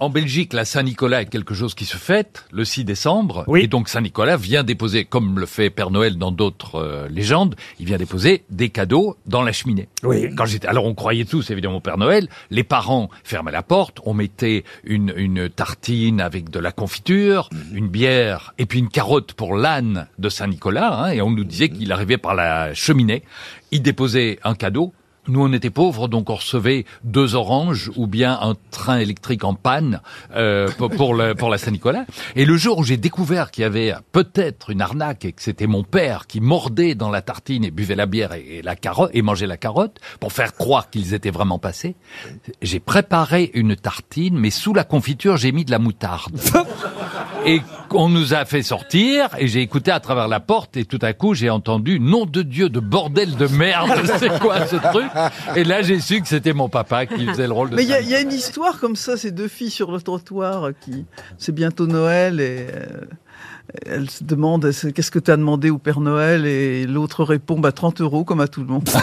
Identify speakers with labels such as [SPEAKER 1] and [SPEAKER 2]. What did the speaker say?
[SPEAKER 1] En Belgique, la Saint-Nicolas est quelque chose qui se fête le 6 décembre. Et donc Saint-Nicolas vient déposer, comme le fait Père Noël dans d'autres euh, légendes, il vient déposer des cadeaux dans la cheminée.
[SPEAKER 2] Oui.
[SPEAKER 1] Quand j'étais, alors on croyait tous évidemment au Père Noël. Les parents fermaient la porte, on mettait une, une tartine avec de la confiture, une bière et puis une carotte pour l'âne de Saint-Nicolas. hein, et on nous disait qu'il arrivait par la cheminée. Il déposait un cadeau. Nous, on était pauvres, donc on recevait deux oranges ou bien un train électrique en panne euh, pour, pour, le- pour la Saint-Nicolas. Et le jour où j'ai découvert qu'il y avait peut-être une arnaque et que c'était mon père qui mordait dans la tartine et buvait la bière et, et la carotte et mangeait la carotte pour faire croire qu'ils étaient vraiment passés, j'ai préparé une tartine, mais sous la confiture, j'ai mis de la moutarde. Et on nous a fait sortir et j'ai écouté à travers la porte et tout à coup j'ai entendu nom de Dieu de bordel de merde, c'est quoi ce truc? Et là j'ai su que c'était mon papa qui faisait le rôle de
[SPEAKER 3] Mais il y, a-
[SPEAKER 1] ça.
[SPEAKER 3] il y a une histoire comme ça, ces deux filles sur le trottoir euh, qui, c'est bientôt Noël et euh, elles se demandent est-ce- qu'est-ce que tu as demandé au Père Noël? Et l'autre répond bah 30 euros comme à tout le monde.